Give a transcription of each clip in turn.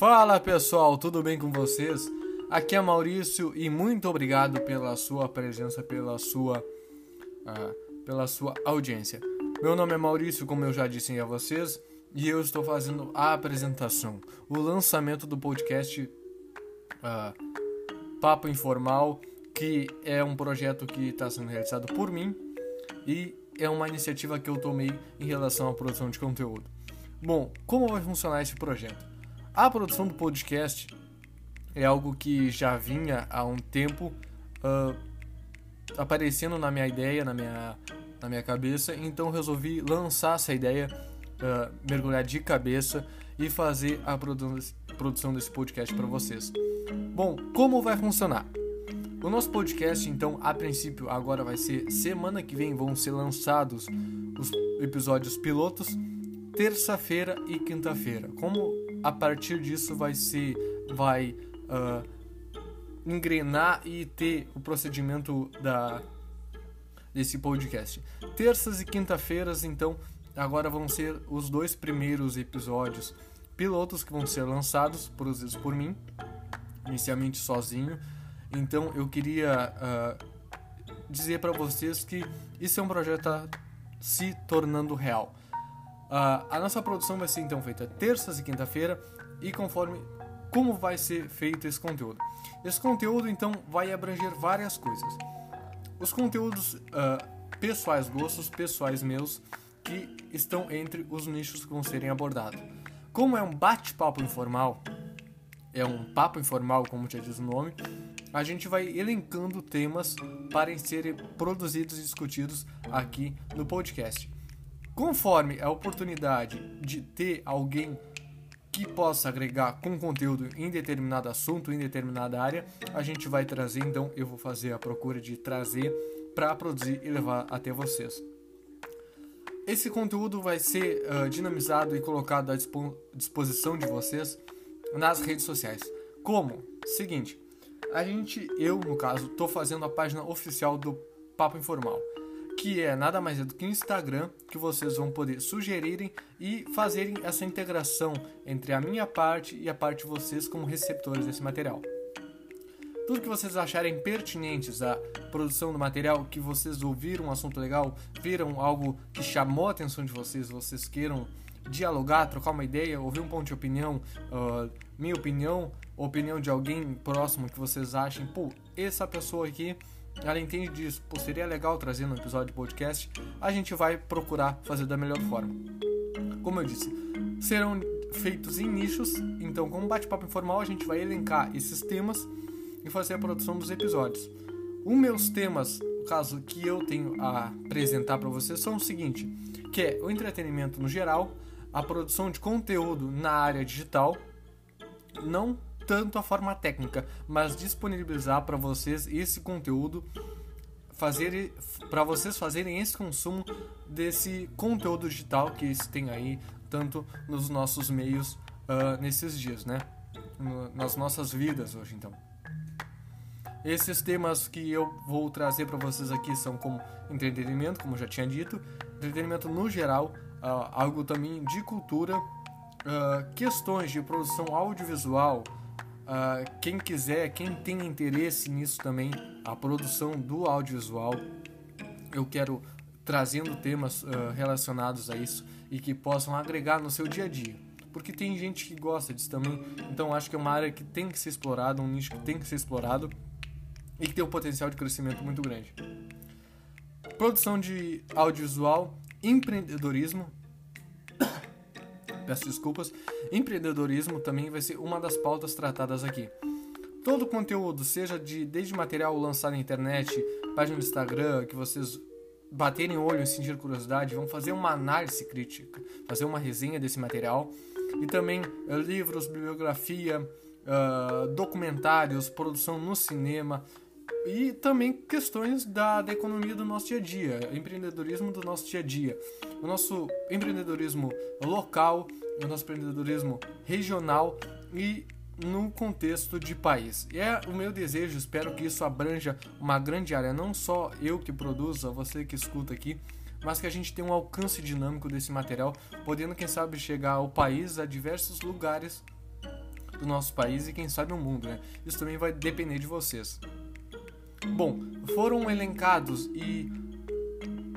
Fala pessoal, tudo bem com vocês? Aqui é Maurício e muito obrigado pela sua presença, pela sua, uh, pela sua audiência. Meu nome é Maurício, como eu já disse a vocês, e eu estou fazendo a apresentação, o lançamento do podcast uh, Papo Informal, que é um projeto que está sendo realizado por mim e é uma iniciativa que eu tomei em relação à produção de conteúdo. Bom, como vai funcionar esse projeto? A produção do podcast é algo que já vinha há um tempo uh, aparecendo na minha ideia, na minha, na minha cabeça, então resolvi lançar essa ideia, uh, mergulhar de cabeça e fazer a produ produção desse podcast para vocês. Bom, como vai funcionar? O nosso podcast, então, a princípio, agora vai ser semana que vem vão ser lançados os episódios pilotos, terça-feira e quinta-feira. Como a partir disso vai ser, vai uh, engrenar e ter o procedimento da desse podcast. Terças e quinta-feiras, então, agora vão ser os dois primeiros episódios pilotos que vão ser lançados, produzidos por mim, inicialmente sozinho então eu queria uh, dizer para vocês que isso é um projeto tá se tornando real. Uh, a nossa produção vai ser então feita terças e quinta-feira e conforme como vai ser feito esse conteúdo. Esse conteúdo então vai abranger várias coisas. Os conteúdos uh, pessoais, gostos pessoais meus que estão entre os nichos que vão serem abordados. Como é um bate-papo informal, é um papo informal, como já diz o nome, a gente vai elencando temas para serem produzidos e discutidos aqui no podcast. Conforme a oportunidade de ter alguém que possa agregar com conteúdo em determinado assunto, em determinada área, a gente vai trazer, então eu vou fazer a procura de trazer para produzir e levar até vocês. Esse conteúdo vai ser uh, dinamizado e colocado à disposição de vocês nas redes sociais. Como? Seguinte, a gente, eu no caso, tô fazendo a página oficial do Papo Informal, que é nada mais é do que um Instagram que vocês vão poder sugerirem e fazerem essa integração entre a minha parte e a parte de vocês como receptores desse material. Tudo que vocês acharem pertinentes à produção do material, que vocês ouviram um assunto legal, viram algo que chamou a atenção de vocês, vocês queiram dialogar, trocar uma ideia, ouvir um ponto de opinião, uh, minha opinião, opinião de alguém próximo que vocês achem, pô, essa pessoa aqui, ela entende disso, pô, seria legal trazer no episódio de podcast, a gente vai procurar fazer da melhor forma. Como eu disse, serão feitos em nichos, então como bate-papo informal a gente vai elencar esses temas e fazer a produção dos episódios. Os meus temas, no caso que eu tenho a apresentar para vocês, são o seguinte, que é o entretenimento no geral, a produção de conteúdo na área digital, não tanto a forma técnica, mas disponibilizar para vocês esse conteúdo, fazer para vocês fazerem esse consumo desse conteúdo digital que tem aí tanto nos nossos meios uh, nesses dias, né? Nas nossas vidas hoje, então. Esses temas que eu vou trazer para vocês aqui são como entretenimento, como já tinha dito, entretenimento no geral, uh, algo também de cultura, uh, questões de produção audiovisual. Uh, quem quiser, quem tem interesse nisso também, a produção do audiovisual, eu quero trazendo temas relacionados a isso e que possam agregar no seu dia a dia. Porque tem gente que gosta disso também, então acho que é uma área que tem que ser explorada, um nicho que tem que ser explorado e que tem um potencial de crescimento muito grande. Produção de audiovisual empreendedorismo. Peço desculpas. Empreendedorismo também vai ser uma das pautas tratadas aqui. Todo o conteúdo, seja de desde material lançado na internet, página do Instagram, que vocês baterem o olho e sentir curiosidade, vão fazer uma análise crítica, fazer uma resenha desse material. E também uh, livros, bibliografia, uh, documentários, produção no cinema, e também questões da, da economia do nosso dia a dia, empreendedorismo do nosso dia a dia, o nosso empreendedorismo local, o nosso empreendedorismo regional e no contexto de país. E é o meu desejo, espero que isso abranja uma grande área, não só eu que produzo, você que escuta aqui, mas que a gente tenha um alcance dinâmico desse material, podendo, quem sabe, chegar ao país, a diversos lugares do nosso país e quem sabe o mundo, né? Isso também vai depender de vocês. Bom, foram elencados e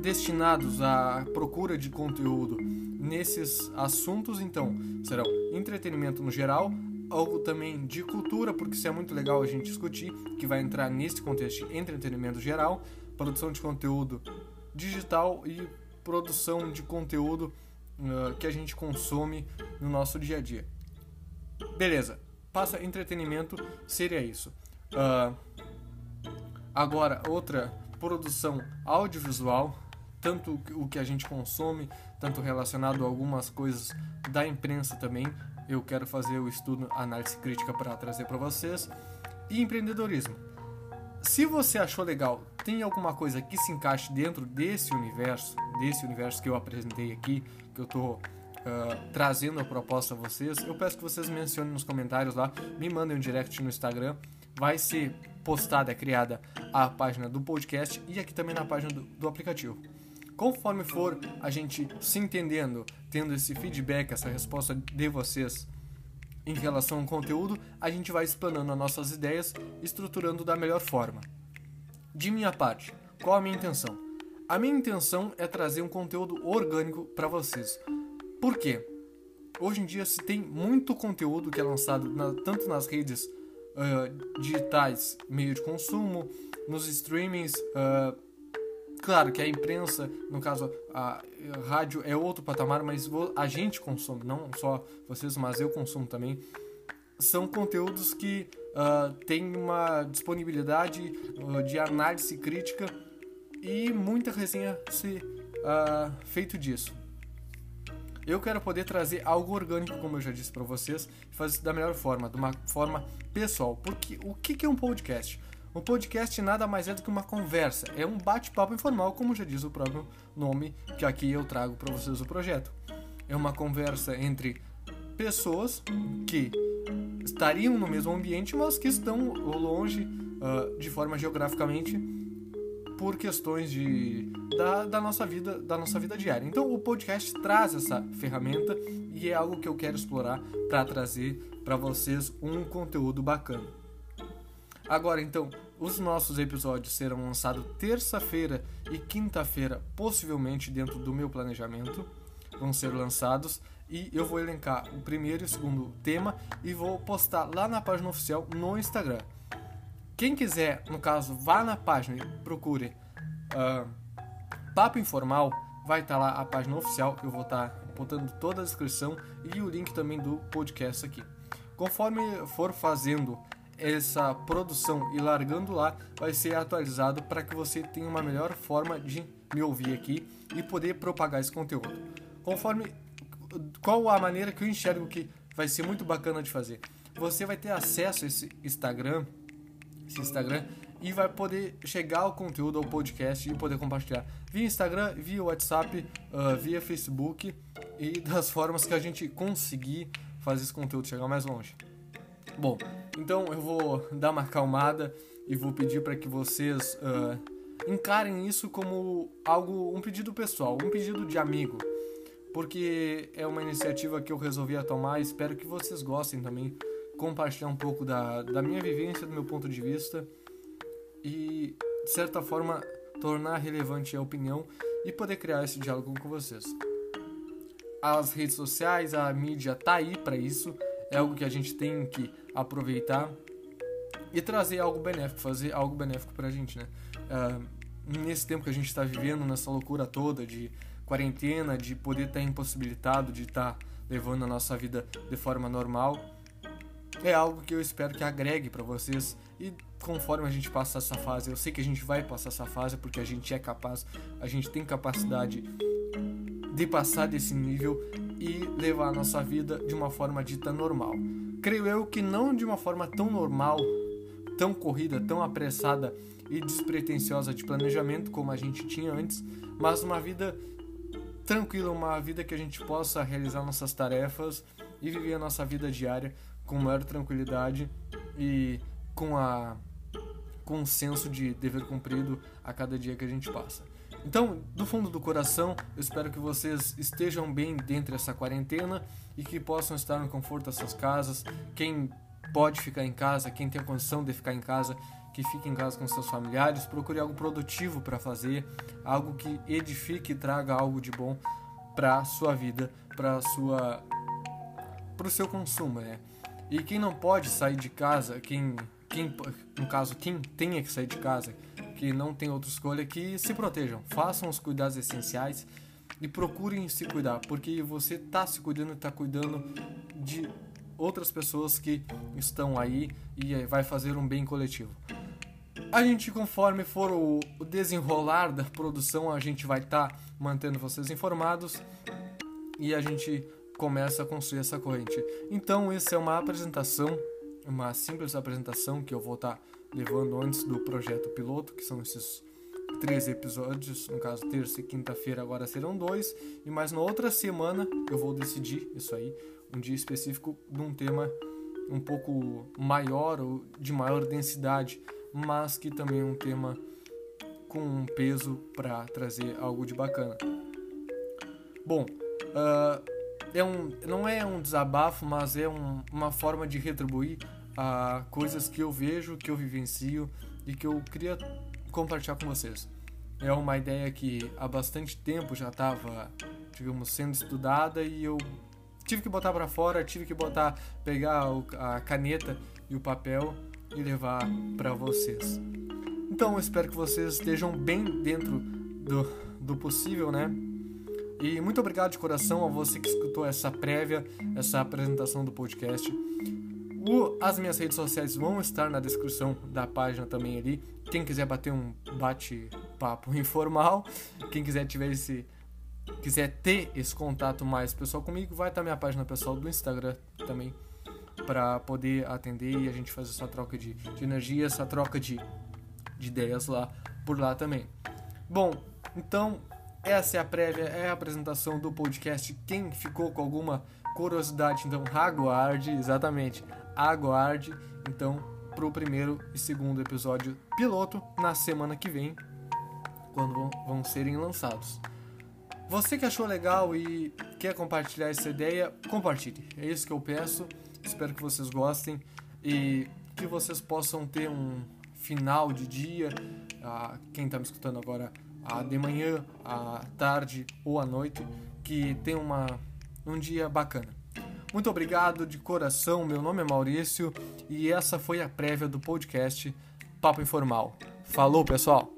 destinados à procura de conteúdo nesses assuntos, então serão entretenimento no geral, algo também de cultura, porque isso é muito legal a gente discutir, que vai entrar nesse contexto de entretenimento geral, produção de conteúdo digital e produção de conteúdo uh, que a gente consome no nosso dia a dia. Beleza, passa entretenimento, seria isso. Uh, agora, outra produção audiovisual, tanto o que a gente consome, tanto relacionado a algumas coisas da imprensa também, eu quero fazer o estudo análise crítica para trazer para vocês. E empreendedorismo. Se você achou legal, tem alguma coisa que se encaixe dentro desse universo, desse universo que eu apresentei aqui, que eu estou uh, trazendo a proposta a vocês, eu peço que vocês mencionem nos comentários lá, me mandem um direct no Instagram. Vai ser postada, criada a página do podcast e aqui também na página do, do aplicativo. Conforme for a gente se entendendo, tendo esse feedback, essa resposta de vocês em relação ao conteúdo, a gente vai explanando as nossas ideias, estruturando da melhor forma. De minha parte, qual a minha intenção? A minha intenção é trazer um conteúdo orgânico para vocês. Por quê? Hoje em dia se tem muito conteúdo que é lançado na, tanto nas redes uh, digitais, meio de consumo, nos streamings, uh, Claro que a imprensa, no caso a rádio é outro patamar, mas a gente consome, não só vocês, mas eu consumo também. São conteúdos que uh, têm uma disponibilidade de análise crítica e muita resenha se feito disso. Eu quero poder trazer algo orgânico, como eu já disse para vocês, e fazer da melhor forma, de uma forma pessoal. Porque o que é um podcast? O podcast nada mais é do que uma conversa, é um bate-papo informal, como já diz o próprio nome que aqui eu trago para vocês o projeto. É uma conversa entre pessoas que estariam no mesmo ambiente, mas que estão longe uh, de forma geograficamente por questões de da, da, nossa vida da nossa vida diária. Então o podcast traz essa ferramenta e é algo que eu quero explorar para trazer para vocês um conteúdo bacana. Agora então, os nossos episódios serão lançados terça-feira e quinta-feira, possivelmente dentro do meu planejamento. Vão ser lançados e eu vou elencar o primeiro e o segundo tema e vou postar lá na página oficial no Instagram. Quem quiser, no caso, vá na página e procure uh, Papo Informal, vai estar tá lá a página oficial. Eu vou estar tá botando toda a descrição e o link também do podcast aqui. Conforme for fazendo essa produção e largando lá vai ser atualizado para que você tenha uma melhor forma de me ouvir aqui e poder propagar esse conteúdo. Conforme qual a maneira que eu enxergo que vai ser muito bacana de fazer. Você vai ter acesso a esse Instagram, esse Instagram e vai poder chegar ao conteúdo ao podcast e poder compartilhar via Instagram, via WhatsApp, uh, via Facebook e das formas que a gente conseguir fazer esse conteúdo chegar mais longe. Bom, então eu vou dar uma acalmada e vou pedir para que vocês uh, encarem isso como algo, um pedido pessoal, um pedido de amigo, porque é uma iniciativa que eu resolvi tomar. Espero que vocês gostem também, compartilhar um pouco da, da minha vivência, do meu ponto de vista e de certa forma tornar relevante a opinião e poder criar esse diálogo com vocês. As redes sociais, a mídia tá aí para isso é algo que a gente tem que aproveitar e trazer algo benéfico, fazer algo benéfico pra gente, né? Uh, nesse tempo que a gente está vivendo, nessa loucura toda de quarentena, de poder estar tá impossibilitado de estar tá levando a nossa vida de forma normal, é algo que eu espero que agregue para vocês e conforme a gente passa essa fase, eu sei que a gente vai passar essa fase porque a gente é capaz, a gente tem capacidade de passar desse nível e levar a nossa vida de uma forma dita normal. Creio eu que não de uma forma tão normal, tão corrida, tão apressada e despretensiosa de planejamento como a gente tinha antes, mas uma vida tranquila, uma vida que a gente possa realizar nossas tarefas e viver a nossa vida diária com maior tranquilidade e com a com um senso de dever cumprido a cada dia que a gente passa. Então, do fundo do coração, eu espero que vocês estejam bem dentro dessa quarentena e que possam estar no conforto das suas casas. Quem pode ficar em casa, quem tem a condição de ficar em casa, que fique em casa com seus familiares, procure algo produtivo para fazer, algo que edifique e traga algo de bom para sua vida, para sua para o seu consumo, né? E quem não pode sair de casa, quem, quem no caso quem tenha que sair de casa, que não tem outra escolha, que se protejam, façam os cuidados essenciais e procurem se cuidar, porque você está se cuidando e está cuidando de outras pessoas que estão aí e vai fazer um bem coletivo. A gente, conforme for o desenrolar da produção, a gente vai estar tá mantendo vocês informados e a gente começa a construir essa corrente. Então, essa é uma apresentação, uma simples apresentação que eu vou estar tá levando antes do projeto piloto, que são esses três episódios, no caso terça e quinta-feira agora serão dois, e mais na outra semana eu vou decidir isso aí, um dia específico de um tema um pouco maior ou de maior densidade, mas que também é um tema com um peso para trazer algo de bacana. Bom, uh, é um, não é um desabafo, mas é um, uma forma de retribuir a coisas que eu vejo, que eu vivencio e que eu queria compartilhar com vocês. É uma ideia que há bastante tempo já estava, digamos, sendo estudada e eu tive que botar para fora, tive que botar, pegar a caneta e o papel e levar para vocês. Então, eu espero que vocês estejam bem dentro do, do possível, né? E muito obrigado de coração a você que escutou essa prévia, essa apresentação do podcast. O, as minhas redes sociais vão estar na descrição da página também ali. Quem quiser bater um bate-papo informal, quem quiser tiver esse quiser ter esse contato mais pessoal comigo, vai estar minha página pessoal do Instagram também para poder atender e a gente fazer essa troca de, de energia, essa troca de, de ideias lá por lá também. Bom, então essa é a prévia, é a apresentação do podcast. Quem ficou com alguma curiosidade, então aguarde, exatamente, aguarde, então, pro primeiro e segundo episódio piloto na semana que vem, quando vão, vão serem lançados. Você que achou legal e quer compartilhar essa ideia, compartilhe. É isso que eu peço. Espero que vocês gostem e que vocês possam ter um final de dia. Ah, quem está me escutando agora de manhã, à tarde ou à noite, que tenha uma, um dia bacana. Muito obrigado de coração, meu nome é Maurício e essa foi a prévia do podcast Papo Informal. Falou, pessoal!